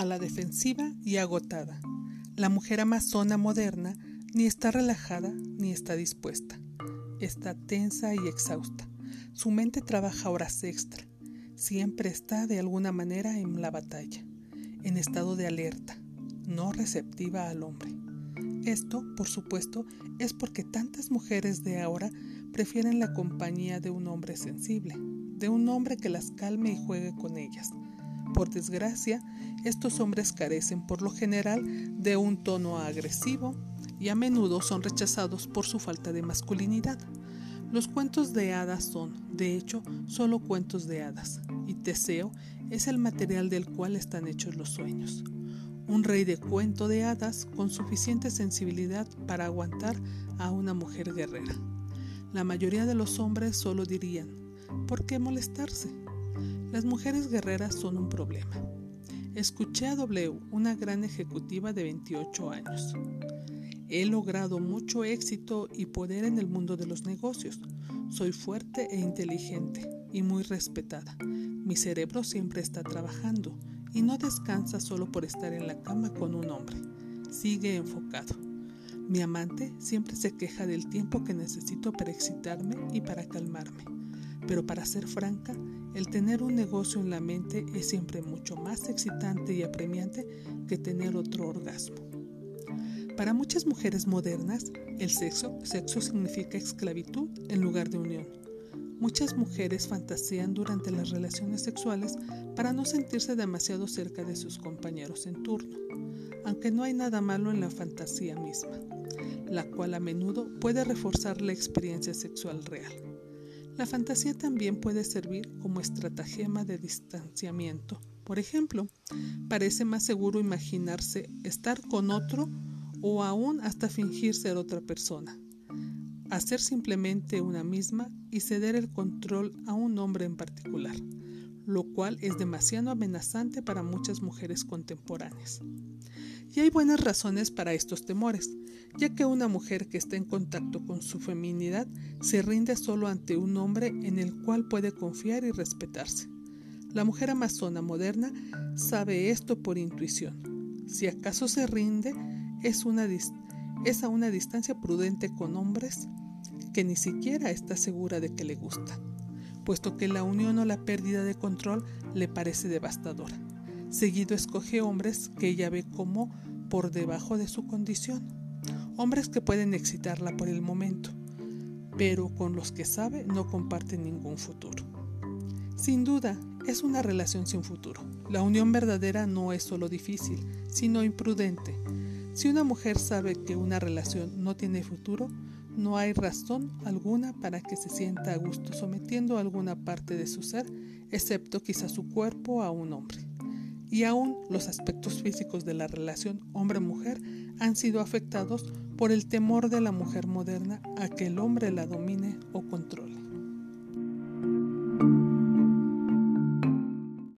a la defensiva y agotada. La mujer amazona moderna ni está relajada ni está dispuesta. Está tensa y exhausta. Su mente trabaja horas extra. Siempre está de alguna manera en la batalla, en estado de alerta, no receptiva al hombre. Esto, por supuesto, es porque tantas mujeres de ahora prefieren la compañía de un hombre sensible, de un hombre que las calme y juegue con ellas. Por desgracia, estos hombres carecen por lo general de un tono agresivo y a menudo son rechazados por su falta de masculinidad. Los cuentos de hadas son, de hecho, solo cuentos de hadas, y Teseo es el material del cual están hechos los sueños un rey de cuento de hadas con suficiente sensibilidad para aguantar a una mujer guerrera. La mayoría de los hombres solo dirían, ¿por qué molestarse? Las mujeres guerreras son un problema. Escuché a W, una gran ejecutiva de 28 años. He logrado mucho éxito y poder en el mundo de los negocios. Soy fuerte e inteligente y muy respetada. Mi cerebro siempre está trabajando y no descansa solo por estar en la cama con un hombre. Sigue enfocado. Mi amante siempre se queja del tiempo que necesito para excitarme y para calmarme. Pero para ser franca, el tener un negocio en la mente es siempre mucho más excitante y apremiante que tener otro orgasmo. Para muchas mujeres modernas, el sexo, sexo significa esclavitud en lugar de unión. Muchas mujeres fantasean durante las relaciones sexuales para no sentirse demasiado cerca de sus compañeros en turno, aunque no hay nada malo en la fantasía misma, la cual a menudo puede reforzar la experiencia sexual real. La fantasía también puede servir como estratagema de distanciamiento. Por ejemplo, parece más seguro imaginarse estar con otro o aún hasta fingir ser otra persona hacer simplemente una misma y ceder el control a un hombre en particular, lo cual es demasiado amenazante para muchas mujeres contemporáneas. Y hay buenas razones para estos temores, ya que una mujer que está en contacto con su feminidad se rinde solo ante un hombre en el cual puede confiar y respetarse. La mujer amazona moderna sabe esto por intuición. Si acaso se rinde, es, a una distancia prudente con hombres que ni siquiera está segura de que le gusta, puesto que la unión o la pérdida de control le parece devastadora. Seguido escoge hombres que ella ve como por debajo de su condición, hombres que pueden excitarla por el momento, pero con los que sabe no comparte ningún futuro. Sin duda, es una relación sin futuro. La unión verdadera no es solo difícil, sino imprudente. Si una mujer sabe que una relación no tiene futuro, no hay razón alguna para que se sienta a gusto sometiendo alguna parte de su ser, excepto quizá su cuerpo a un hombre. Y aún los aspectos físicos de la relación hombre-mujer han sido afectados por el temor de la mujer moderna a que el hombre la domine o controle.